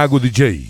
Nago DJ.